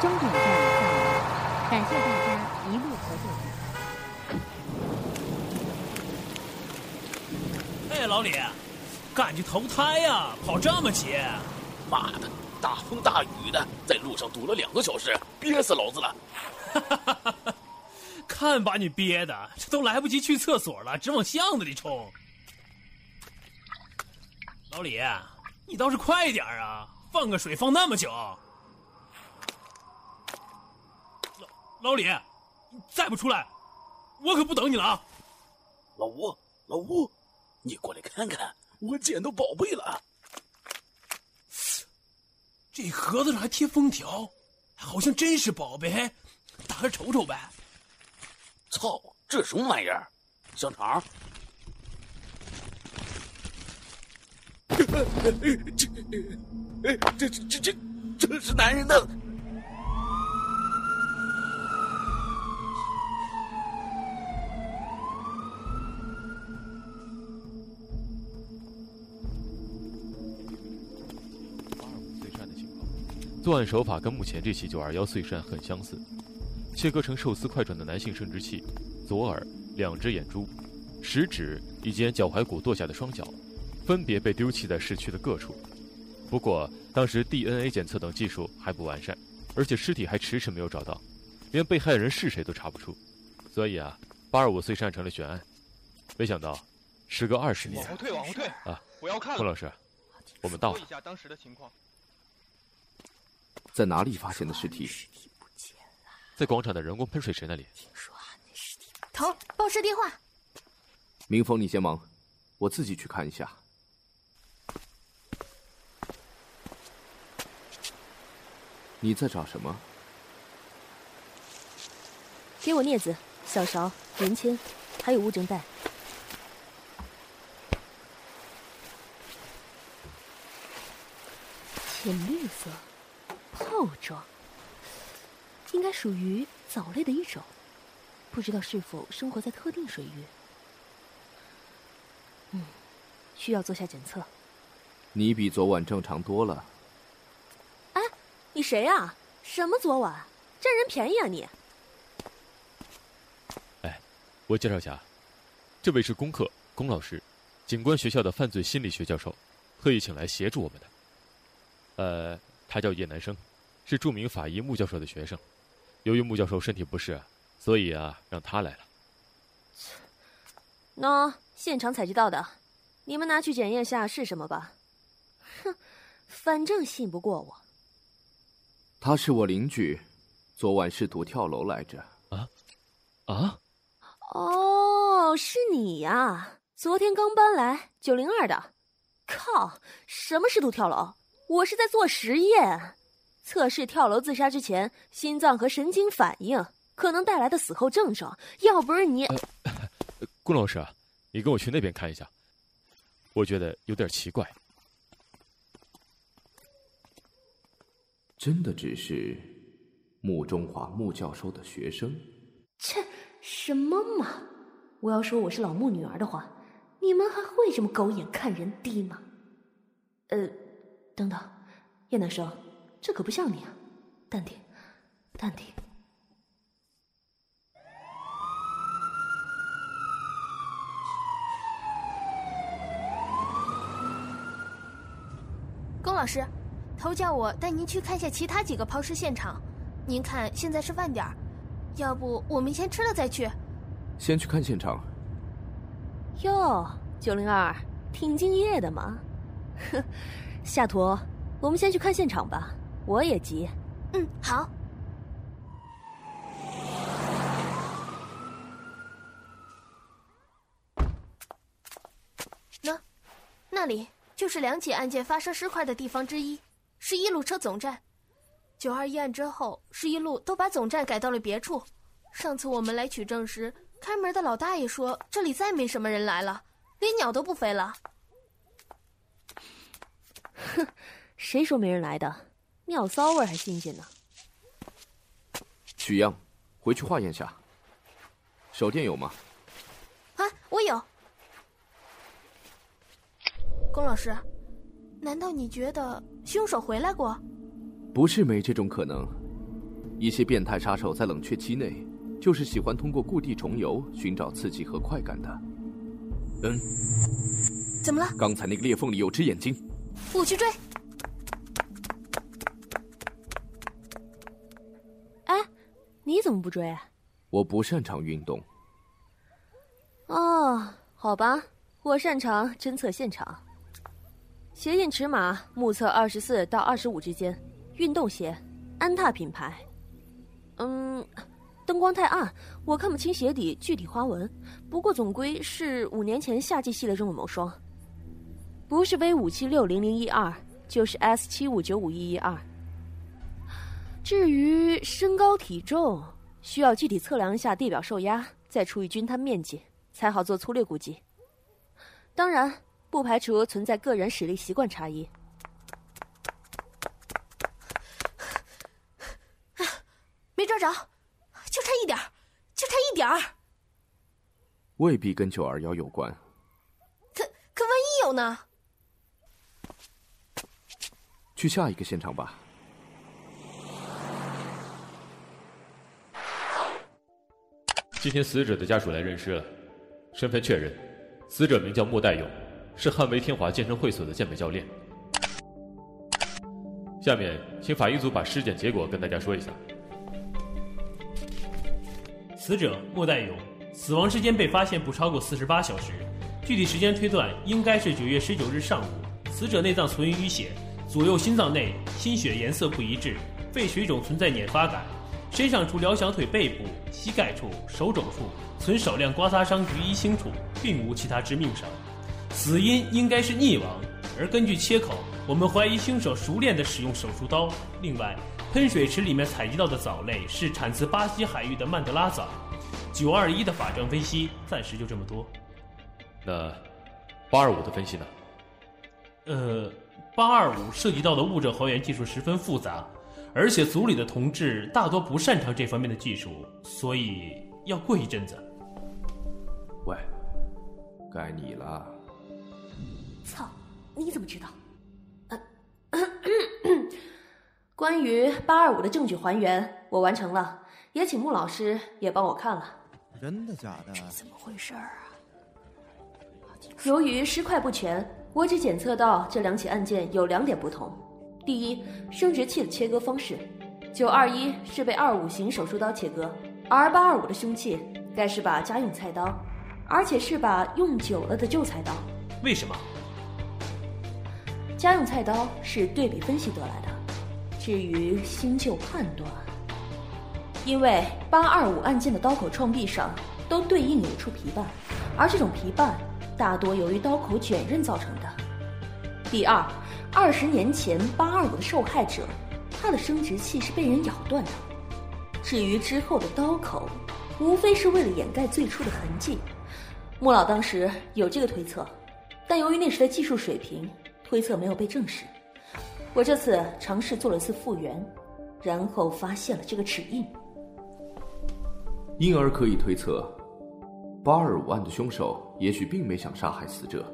终点站厦门，感谢大家一路合作。哎，老李，赶去投胎呀？跑这么急？妈的，大风大雨的，在路上堵了两个小时，憋死老子了。看把你憋的，这都来不及去厕所了，直往巷子里冲。老李，你倒是快点啊！放个水放那么久。老李，你，再不出来，我可不等你了啊！老吴，老吴，你过来看看，我捡到宝贝了。这盒子上还贴封条，好像真是宝贝，打开瞅瞅呗。操，这什么玩意儿？香肠？这，这这这，这是男人的。作案手法跟目前这起九二幺碎尸案很相似，切割成寿司块状的男性生殖器、左耳、两只眼珠、食指以及脚踝骨剁下的双脚，分别被丢弃在市区的各处。不过当时 DNA 检测等技术还不完善，而且尸体还迟迟没有找到，连被害人是谁都查不出，所以啊，八二五碎尸案成了悬案。没想到，时隔二十年，往后退，往后退啊！我要看。龚老师，我们到了。说一下当时的情况。在哪里发现的尸体？在广场的人工喷水池那里。听说尸体头，报社电话。明峰，你先忙，我自己去看一下。你在找什么？给我镊子、小勺、棉签，还有物证袋。浅绿色。泡状，应该属于藻类的一种，不知道是否生活在特定水域。嗯，需要做下检测。你比昨晚正常多了。哎，你谁呀？什么昨晚？占人便宜啊你！哎，我介绍下，这位是龚克龚老师，警官学校的犯罪心理学教授，特意请来协助我们的。呃，他叫叶南生。是著名法医穆教授的学生，由于穆教授身体不适，所以啊，让他来了。喏，现场采集到的，你们拿去检验下是什么吧。哼，反正信不过我。他是我邻居，昨晚试图跳楼来着。啊？啊？哦，是你呀！昨天刚搬来九零二的。靠！什么试图跳楼？我是在做实验。测试跳楼自杀之前心脏和神经反应可能带来的死后症状，要不是你，顾老师，你跟我去那边看一下，我觉得有点奇怪。真的只是穆中华穆教授的学生？切，什么嘛！我要说我是老穆女儿的话，你们还会这么狗眼看人低吗？呃，等等，叶南生。这可不像你啊，淡定，淡定。龚老师，头叫我带您去看下其他几个抛尸现场。您看现在是饭点儿，要不我们先吃了再去？先去看现场。哟，九零二，挺敬业的嘛。哼，夏图，我们先去看现场吧。我也急，嗯，好。那，那里就是两起案件发生尸块的地方之一，是一路车总站。九二一案之后，是一路都把总站改到了别处。上次我们来取证时，开门的老大爷说这里再没什么人来了，连鸟都不飞了。哼，谁说没人来的？尿骚味还新鲜呢。取样，回去化验下。手电有吗？啊，我有。龚老师，难道你觉得凶手回来过？不是没这种可能，一些变态杀手在冷却期内，就是喜欢通过故地重游寻找刺激和快感的。嗯，怎么了？刚才那个裂缝里有只眼睛，我去追。你怎么不追啊？我不擅长运动。哦，好吧，我擅长侦测现场。鞋印尺码目测二十四到二十五之间，运动鞋，安踏品牌。嗯，灯光太暗，我看不清鞋底具体花纹。不过总归是五年前夏季系列中的某双，不是 V 五七六零零一二，就是 S 七五九五一一二。至于身高体重，需要具体测量一下地表受压，再除以均摊面积。才好做粗略估计。当然，不排除存在个人实力习惯差异。没抓着，就差一点儿就差一点儿。未必跟九二幺有关。可可万一有呢？去下一个现场吧。今天死者的家属来认尸了。身份确认，死者名叫莫代勇，是汉威天华健身会所的健美教练。下面，请法医组把尸检结果跟大家说一下。死者莫代勇，死亡时间被发现不超过四十八小时，具体时间推断应该是九月十九日上午。死者内脏存于淤血，左右心脏内心血颜色不一致，肺水肿存在捻发感。身上除两小腿背部、膝盖处、手肘处存少量刮擦伤于一清处，并无其他致命伤。死因应该是溺亡，而根据切口，我们怀疑凶手熟练地使用手术刀。另外，喷水池里面采集到的藻类是产自巴西海域的曼德拉藻。九二一的法证分析暂时就这么多。那八二五的分析呢？呃，八二五涉及到的物证还原技术十分复杂。而且组里的同志大多不擅长这方面的技术，所以要过一阵子。喂，该你了。操，你怎么知道？关于八二五的证据还原，我完成了，也请穆老师也帮我看了。真的假的？这怎么回事啊？由于尸块不全，我只检测到这两起案件有两点不同。第一，生殖器的切割方式，九二一是被二五型手术刀切割，而八二五的凶器该是把家用菜刀，而且是把用久了的旧菜刀。为什么？家用菜刀是对比分析得来的。至于新旧判断，因为八二五案件的刀口创壁上都对应有一处皮瓣，而这种皮瓣大多由于刀口卷刃造成的。第二。二十年前，八二五的受害者，他的生殖器是被人咬断的。至于之后的刀口，无非是为了掩盖最初的痕迹。穆老当时有这个推测，但由于那时的技术水平，推测没有被证实。我这次尝试做了次复原，然后发现了这个齿印。因而可以推测，八二五案的凶手也许并没想杀害死者，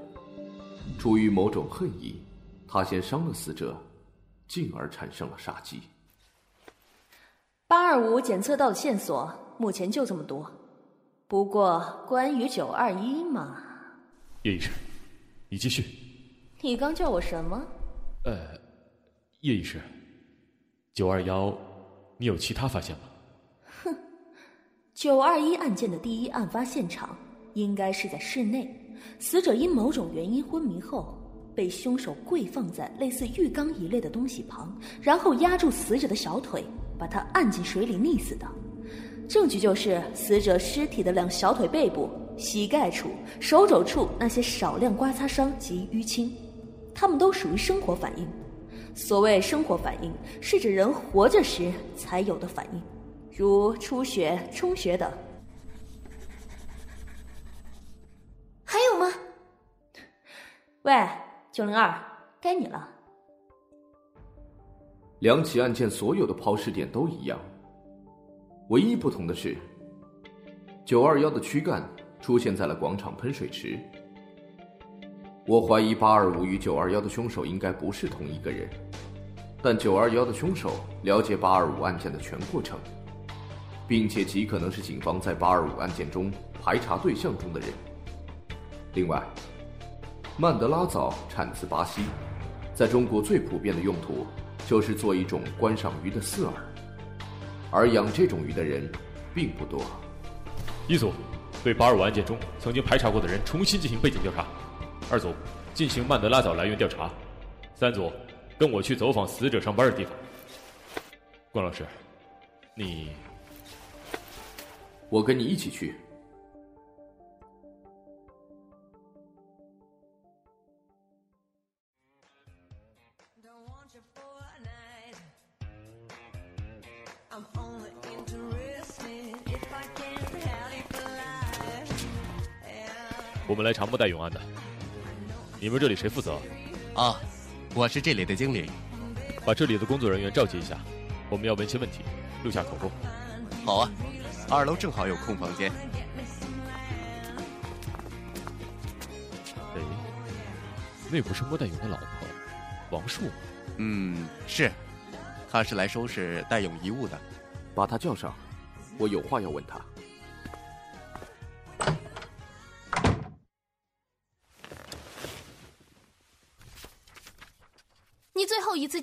出于某种恨意。他先伤了死者，进而产生了杀机。八二五检测到的线索目前就这么多，不过关于九二一嘛，叶医生，你继续。你刚叫我什么？呃，叶医生，九二幺，你有其他发现吗？哼，九二一案件的第一案发现场应该是在室内，死者因某种原因昏迷后。被凶手跪放在类似浴缸一类的东西旁，然后压住死者的小腿，把他按进水里溺死的。证据就是死者尸体的两小腿背部、膝盖处、手肘处那些少量刮擦伤及淤青，他们都属于生活反应。所谓生活反应，是指人活着时才有的反应，如出血、充血等。还有吗？喂。九零二，该你了。两起案件所有的抛尸点都一样，唯一不同的是，九二幺的躯干出现在了广场喷水池。我怀疑八二五与九二幺的凶手应该不是同一个人，但九二幺的凶手了解八二五案件的全过程，并且极可能是警方在八二五案件中排查对象中的人。另外，曼德拉藻产自巴西，在中国最普遍的用途就是做一种观赏鱼的饲饵，而养这种鱼的人并不多。一组对八二五案件中曾经排查过的人重新进行背景调查，二组进行曼德拉藻来源调查，三组。跟我去走访死者上班的地方，关老师，你，我跟你一起去。们来查莫代永安的，你们这里谁负责？啊。我是这里的经理，把这里的工作人员召集一下，我们要问些问题，录下口供。好啊，二楼正好有空房间。哎，那不是莫代勇的老婆王树吗？嗯，是，他是来收拾代勇遗物的，把他叫上，我有话要问他。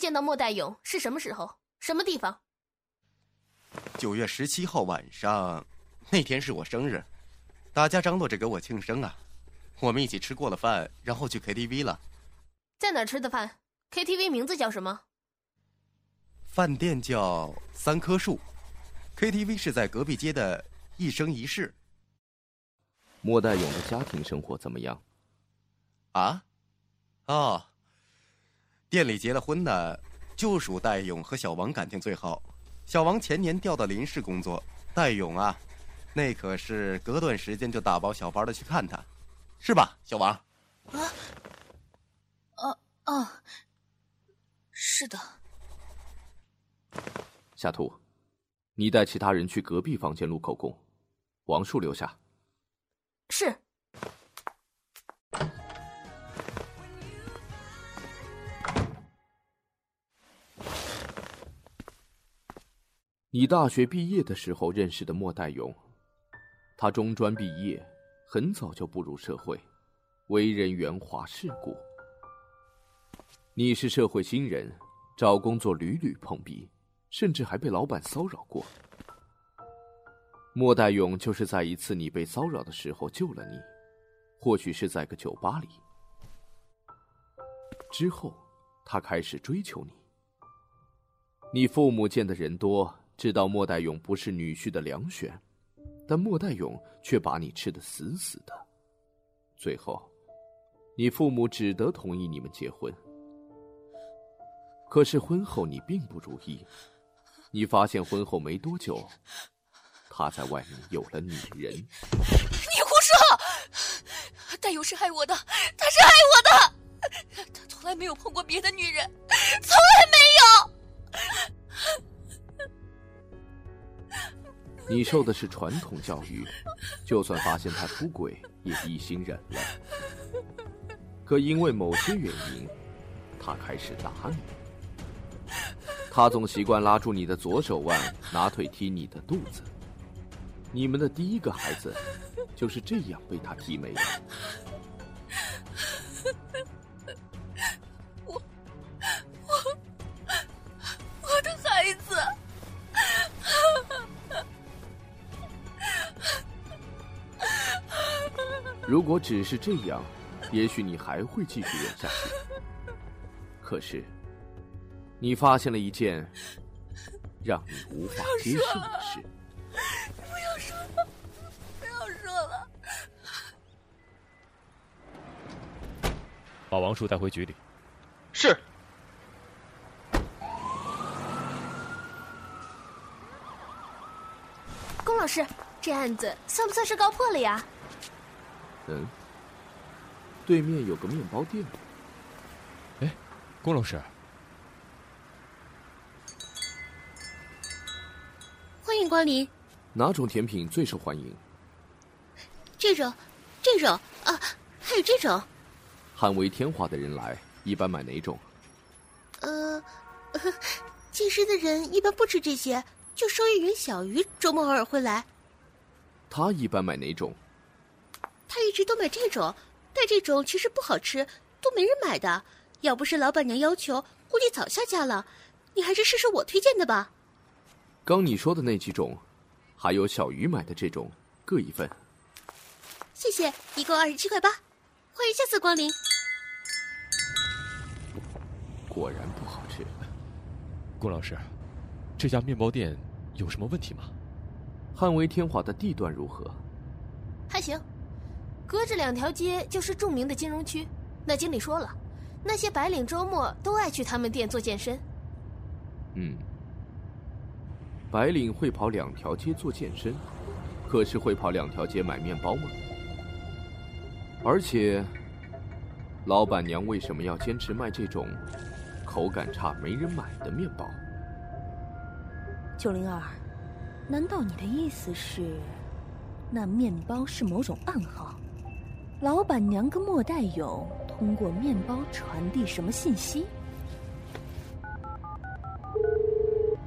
见到莫代勇是什么时候？什么地方？九月十七号晚上，那天是我生日，大家张罗着给我庆生啊。我们一起吃过了饭，然后去 KTV 了。在哪吃的饭？KTV 名字叫什么？饭店叫三棵树，KTV 是在隔壁街的一生一世。莫代勇的家庭生活怎么样？啊？哦。店里结了婚的，就属戴勇和小王感情最好。小王前年调到临市工作，戴勇啊，那可是隔段时间就大包小包的去看他，是吧，小王？啊，啊啊，是的。夏图，你带其他人去隔壁房间录口供，王树留下。是。你大学毕业的时候认识的莫代勇，他中专毕业，很早就步入社会，为人圆滑世故。你是社会新人，找工作屡屡碰壁，甚至还被老板骚扰过。莫代勇就是在一次你被骚扰的时候救了你，或许是在个酒吧里。之后，他开始追求你。你父母见的人多。知道莫代勇不是女婿的良选，但莫代勇却把你吃的死死的。最后，你父母只得同意你们结婚。可是婚后你并不如意，你发现婚后没多久，他在外面有了女人。你胡说！戴勇是爱我的，他是爱我的，他从来没有碰过别的女人，从来没有。你受的是传统教育，就算发现他出轨，也一心忍了。可因为某些原因，他开始打你。他总习惯拉住你的左手腕，拿腿踢你的肚子。你们的第一个孩子，就是这样被他踢没了。如果只是这样，也许你还会继续忍下去。可是，你发现了一件让你无法接受的事。不要说了，不要说了。把王叔带回局里。是。龚老师，这案子算不算是告破了呀？嗯，对面有个面包店。哎，郭老师，欢迎光临。哪种甜品最受欢迎？这种，这种啊，还有这种。捍卫天华的人来，一般买哪种？呃，健身的人一般不吃这些，就收益员小鱼周末偶尔会来。他一般买哪种？他一直都买这种，但这种其实不好吃，都没人买的。要不是老板娘要求，估计早下架了。你还是试试我推荐的吧。刚你说的那几种，还有小鱼买的这种，各一份。谢谢，一共二十七块八，欢迎下次光临。果然不好吃。顾老师，这家面包店有什么问题吗？汉威天华的地段如何？还行，隔着两条街就是著名的金融区。那经理说了，那些白领周末都爱去他们店做健身。嗯，白领会跑两条街做健身，可是会跑两条街买面包吗？而且，老板娘为什么要坚持卖这种口感差、没人买的面包？九零二，难道你的意思是，那面包是某种暗号？老板娘跟莫代勇通过面包传递什么信息？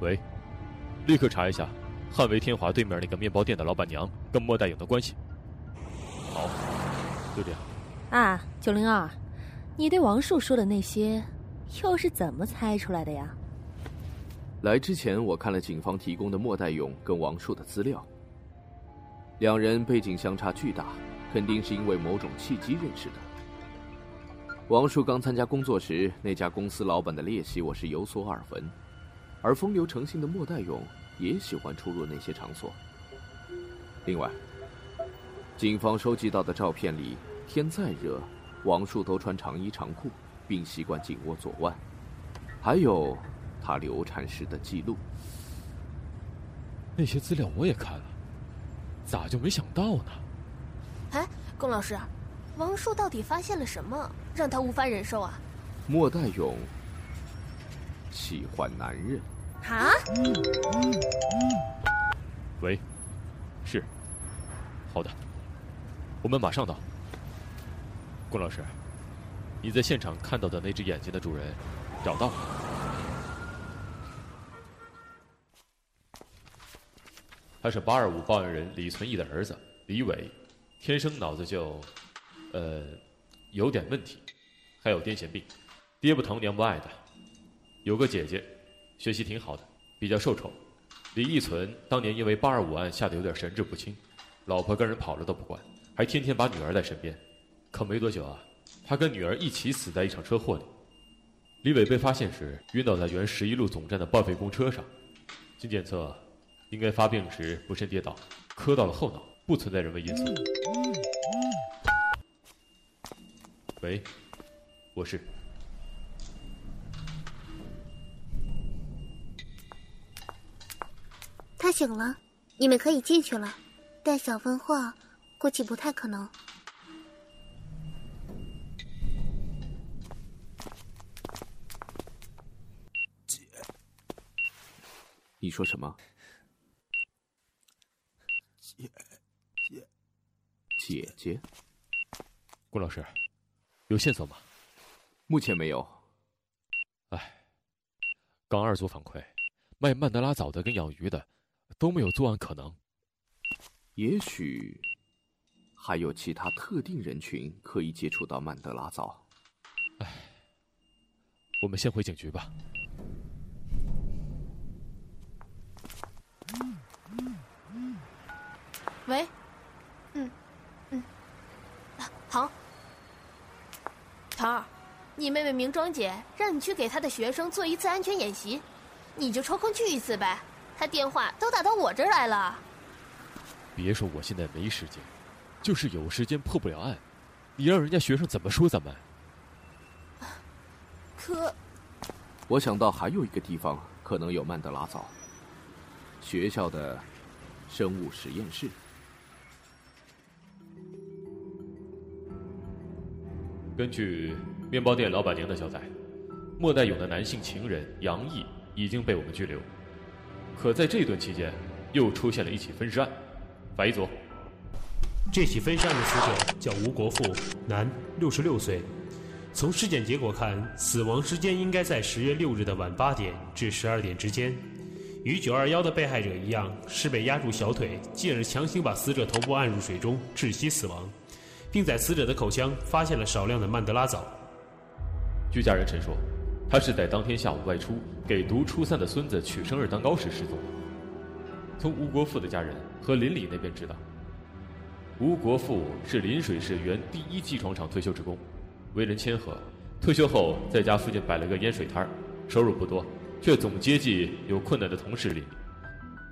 喂，立刻查一下汉维天华对面那个面包店的老板娘跟莫代勇的关系。好，就这样。啊，九零二，你对王树说的那些，又是怎么猜出来的呀？来之前我看了警方提供的莫代勇跟王树的资料，两人背景相差巨大，肯定是因为某种契机认识的。王树刚参加工作时，那家公司老板的劣习我是有所耳闻。而风流成性的莫代勇也喜欢出入那些场所。另外，警方收集到的照片里，天再热，王树都穿长衣长裤，并习惯紧握左腕。还有他流产时的记录。那些资料我也看了，咋就没想到呢？哎，龚老师，王树到底发现了什么，让他无法忍受啊？莫代勇喜欢男人。啊！喂，是，好的，我们马上到。龚老师，你在现场看到的那只眼睛的主人，找到了。他是八二五报案人李存义的儿子李伟，天生脑子就，呃，有点问题，还有癫痫病，爹不疼娘不爱的，有个姐姐。学习挺好的，比较受宠。李义存当年因为八二五案吓得有点神志不清，老婆跟人跑了都不管，还天天把女儿在身边。可没多久啊，他跟女儿一起死在一场车祸里。李伟被发现时晕倒在原十一路总站的报废公车上，经检测，应该发病时不慎跌倒，磕到了后脑，不存在人为因素。喂，我是。他醒了，你们可以进去了。但小分话，估计不太可能。姐，你说什么？姐姐姐姐，顾老师，有线索吗？目前没有。哎，刚二组反馈，卖曼德拉枣的跟养鱼的。都没有作案可能，也许还有其他特定人群可以接触到曼德拉枣。哎，我们先回警局吧。喂，嗯，嗯，好，桃儿，你妹妹明庄姐让你去给她的学生做一次安全演习，你就抽空去一次呗。她电话都打到我这儿来了。别说我现在没时间，就是有时间破不了案，你让人家学生怎么说咱们？可，我想到还有一个地方可能有曼德拉藻。学校的生物实验室。根据面包店老板娘的交代，莫代勇的男性情人杨毅已经被我们拘留。可在这段期间，又出现了一起分尸案。法医组，这起分尸案的死者叫吴国富，男，六十六岁，从尸检结果看，死亡时间应该在十月六日的晚八点至十二点之间。与九二幺的被害者一样，是被压住小腿，继而强行把死者头部按入水中窒息死亡，并在死者的口腔发现了少量的曼德拉藻。据家人陈说，他是在当天下午外出给读初三的孙子取生日蛋糕时失踪的。从吴国富的家人和邻里那边知道，吴国富是临水市原第一机床厂退休职工。为人谦和，退休后在家附近摆了个烟水摊收入不多，却总接济有困难的同事邻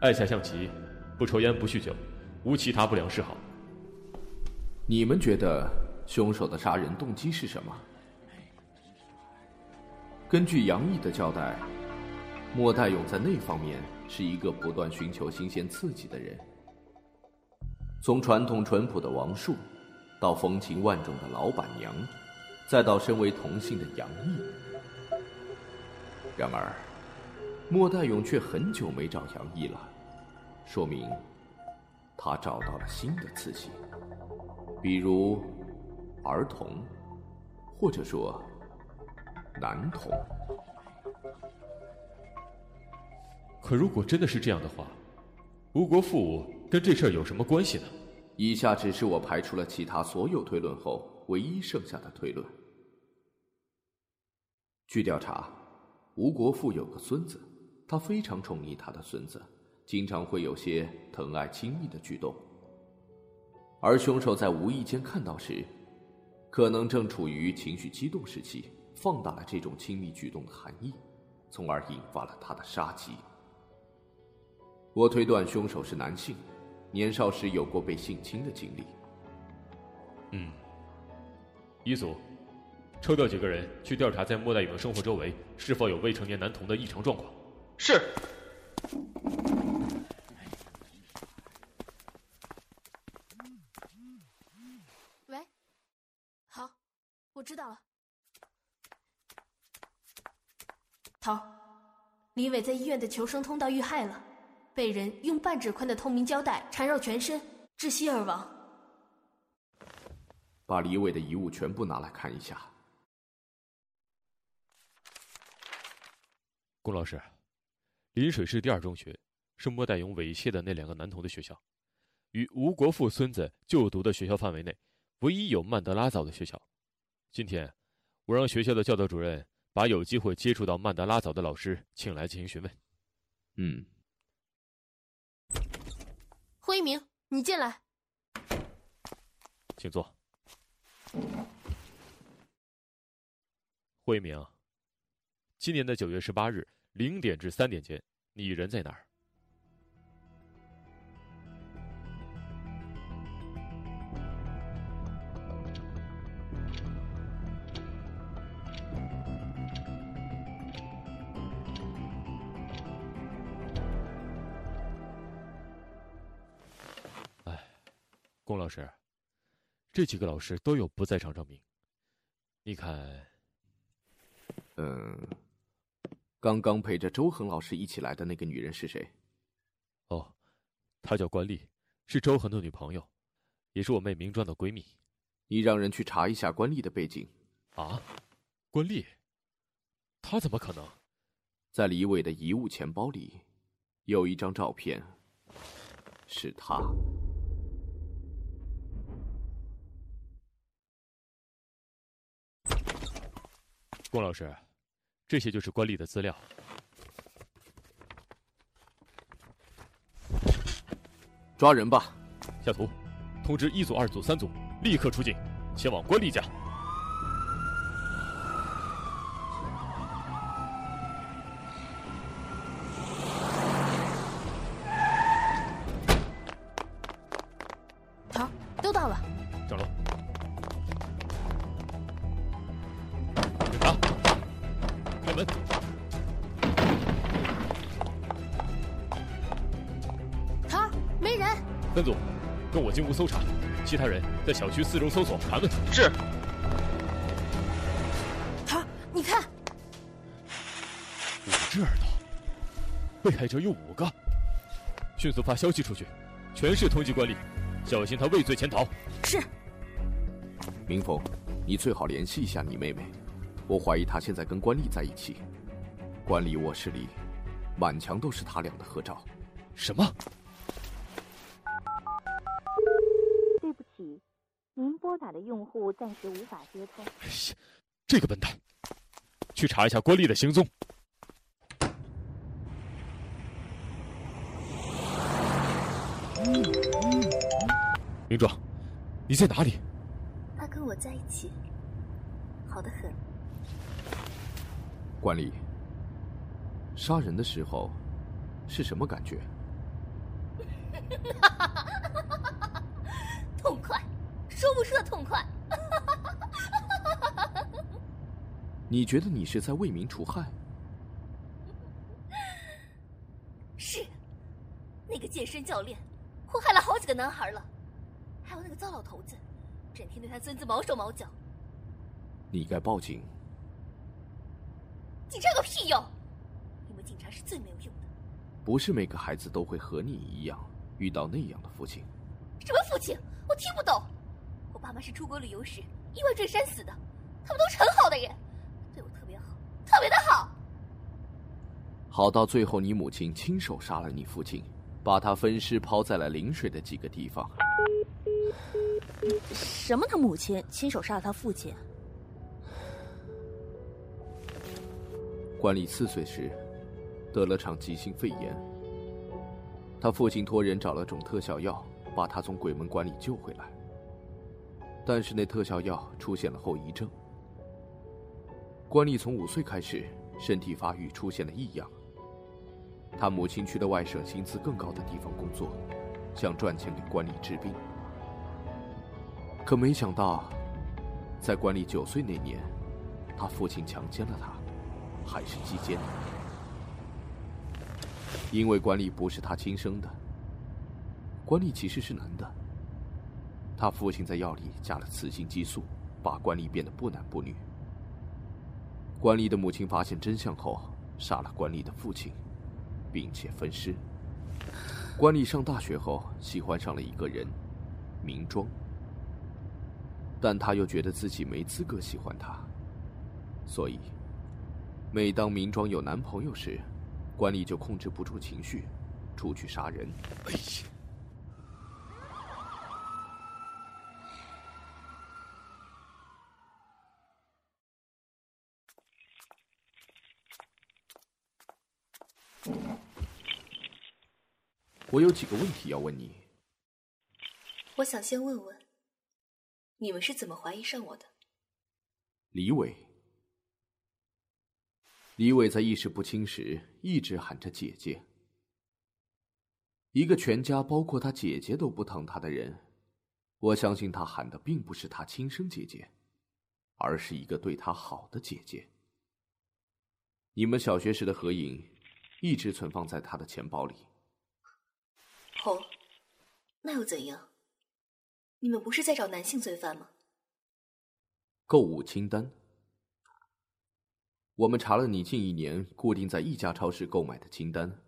爱下象棋，不抽烟不酗酒，无其他不良嗜好。你们觉得凶手的杀人动机是什么？根据杨毅的交代，莫代勇在那方面是一个不断寻求新鲜刺激的人。从传统淳朴的王树，到风情万种的老板娘。再到身为同性的杨毅，然而莫代勇却很久没找杨毅了，说明他找到了新的刺激，比如儿童，或者说男童。可如果真的是这样的话，吴国富跟这事儿有什么关系呢？以下只是我排除了其他所有推论后唯一剩下的推论。据调查，吴国富有个孙子，他非常宠溺他的孙子，经常会有些疼爱亲密的举动。而凶手在无意间看到时，可能正处于情绪激动时期，放大了这种亲密举动的含义，从而引发了他的杀机。我推断凶手是男性，年少时有过被性侵的经历。嗯，一组。抽调几个人去调查，在莫代勇的生活周围是否有未成年男童的异常状况。是。喂，好，我知道了。头，李伟在医院的求生通道遇害了，被人用半指宽的透明胶带缠绕全身，窒息而亡。把李伟的遗物全部拿来看一下。龚老师，临水市第二中学是莫代勇猥亵的那两个男童的学校，与吴国富孙子就读的学校范围内唯一有曼德拉藻的学校。今天，我让学校的教导主任把有机会接触到曼德拉藻的老师请来进行询问。嗯，霍一鸣，你进来，请坐。霍一鸣。今年的九月十八日零点至三点间，你人在哪儿？龚老师，这几个老师都有不在场证明，你看，嗯。刚刚陪着周恒老师一起来的那个女人是谁？哦，她叫关丽，是周恒的女朋友，也是我妹明庄的闺蜜。你让人去查一下关丽的背景。啊，关丽？她怎么可能？在李伟的遗物钱包里，有一张照片，是她。龚老师。这些就是官吏的资料。抓人吧！下图，通知一组、二组、三组，立刻出警，前往官吏家。分组，跟我进屋搜查，其他人在小区四周搜索盘问。是。头，你看，五只耳朵，被害者有五个。迅速发消息出去，全市通缉官吏，小心他畏罪潜逃。是。明峰，你最好联系一下你妹妹，我怀疑她现在跟关丽在一起。管理卧室里，满墙都是他俩的合照。什么？对不起，您拨打的用户暂时无法接通。哎呀，这个笨蛋！去查一下关丽的行踪。明壮，你在哪里？他跟我在一起，好的很。管理，杀人的时候是什么感觉？痛快，说不出的痛快。你觉得你是在为民除害？是，那个健身教练祸害了好几个男孩了，还有那个糟老头子，整天对他孙子毛手毛脚。你该报警。警察个屁用！你们警察是最没有用的。不是每个孩子都会和你一样遇到那样的父亲。什么父亲？我听不懂。我爸妈是出国旅游时意外坠山死的，他们都是很好的人，对我特别好，特别的好。好到最后，你母亲亲手杀了你父亲，把他分尸抛在了临水的几个地方。什么？他母亲亲手杀了他父亲？管理四岁时得了场急性肺炎，他父亲托人找了种特效药，把他从鬼门关里救回来。但是那特效药出现了后遗症。关丽从五岁开始身体发育出现了异样，他母亲去了外省薪资更高的地方工作，想赚钱给关丽治病。可没想到，在关丽九岁那年，他父亲强奸了她。还是鸡奸，因为关丽不是他亲生的。关丽其实是男的，他父亲在药里加了雌性激素，把关丽变得不男不女。关丽的母亲发现真相后，杀了关丽的父亲，并且分尸。关丽上大学后喜欢上了一个人，明庄，但他又觉得自己没资格喜欢他，所以。每当明庄有男朋友时，关丽就控制不住情绪，出去杀人。哎呀！我有几个问题要问你。我想先问问，你们是怎么怀疑上我的？李伟。李伟在意识不清时一直喊着“姐姐”。一个全家包括他姐姐都不疼他的人，我相信他喊的并不是他亲生姐姐，而是一个对他好的姐姐。你们小学时的合影一直存放在他的钱包里。哦，那又怎样？你们不是在找男性罪犯吗？购物清单。我们查了你近一年固定在一家超市购买的清单，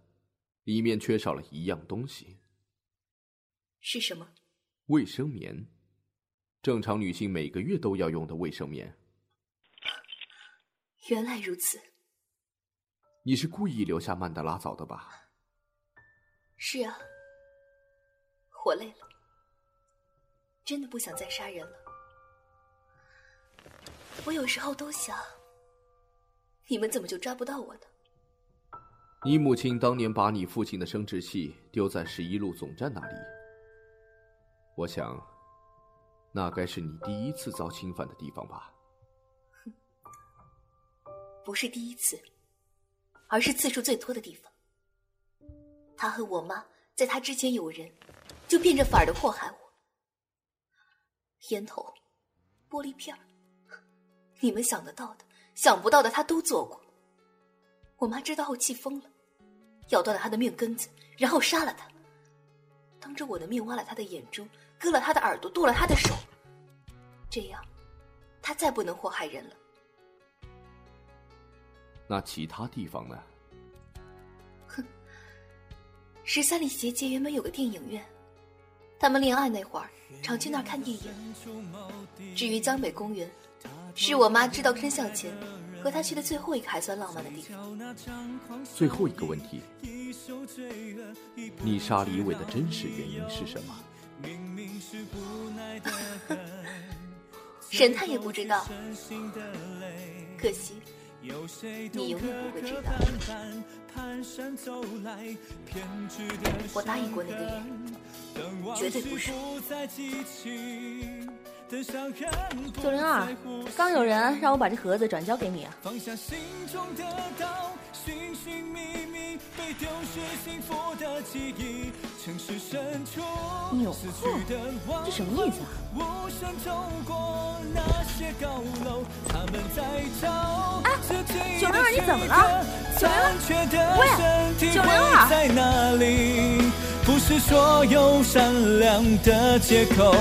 里面缺少了一样东西。是什么？卫生棉，正常女性每个月都要用的卫生棉。原来如此。你是故意留下曼德拉走的吧？是啊，我累了，真的不想再杀人了。我有时候都想。你们怎么就抓不到我呢？你母亲当年把你父亲的生殖器丢在十一路总站那里，我想，那该是你第一次遭侵犯的地方吧？哼，不是第一次，而是次数最多的地方。他和我妈在他之前有人，就变着法儿的祸害我。烟头、玻璃片你们想得到的。想不到的，他都做过。我妈知道后气疯了，咬断了他的命根子，然后杀了他。当着我的面挖了他的眼珠，割了他的耳朵，剁了他的手。这样，他再不能祸害人了。那其他地方呢？哼，十三里斜街原本有个电影院，他们恋爱那会儿，常去那儿看电影。至于江北公园，是我妈知道真相前，和他去的最后一个还算浪漫的地方。最后一个问题，你杀李伟的真实原因是什么？神探也不知道，可惜你永远不会知道。我答应过那个人，绝对不是。九零二，刚有人让我把这盒子转交给你啊。丢失幸福的记忆城市深处死去的亡灵无声走过那些高楼他们在找自己的幸福残缺的身体会在哪里？不是所有善良的借口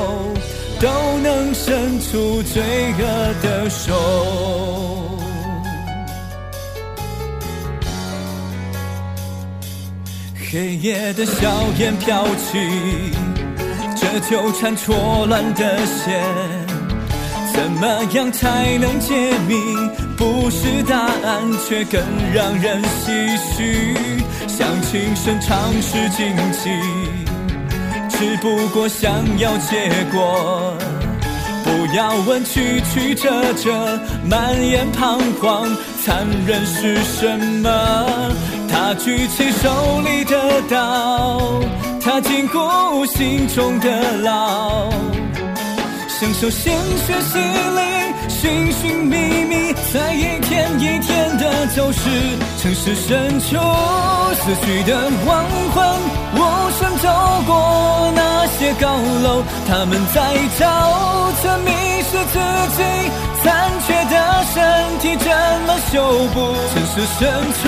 都能伸出罪恶的手。黑夜的硝烟飘起，这纠缠错乱的线，怎么样才能解密？不是答案，却更让人唏嘘。向情深尝试禁忌，只不过想要结果。不要问曲曲折折，满眼彷徨，残忍是什么？他举起手里的刀，他禁锢心中的牢，享受鲜血洗礼。寻寻觅觅，在一天一天的走失，城市深处死去的黄昏，无声走过那些高楼，他们在找，着迷失自己，残缺的身体怎么修补？城市深处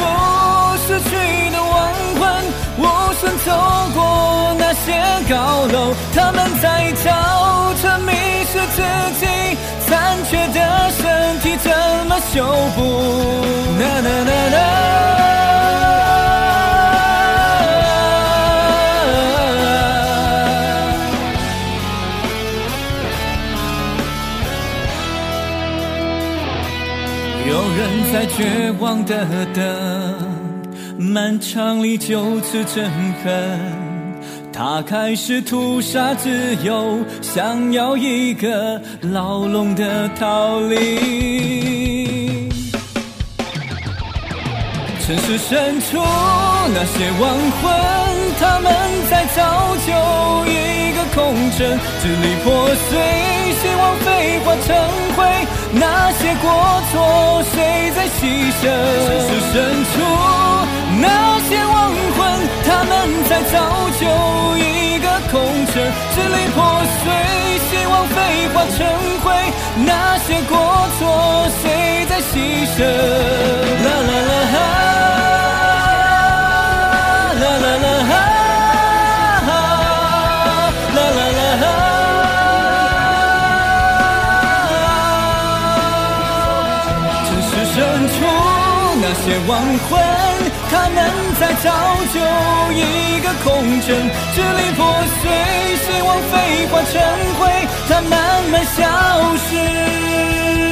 失去的亡魂，无声走过那些高楼，他们在找，着迷失自己。残缺的身体怎么修补？啦啦啦啦！绝望的等，漫长里就此憎恨。他开始屠杀自由，想要一个牢笼的逃离。城市深处那些亡魂，他们在造就一个空城，支离破碎，希望飞化成灰。那些过错，谁在牺牲？城市深处那些亡魂，他们在造就一个。空城支离破碎，希望飞化成灰。那些过错，谁在牺牲？啦啦啦哈，啦黄昏。他们在造就一个空城，支离破碎，希望飞化成灰，它慢慢消失。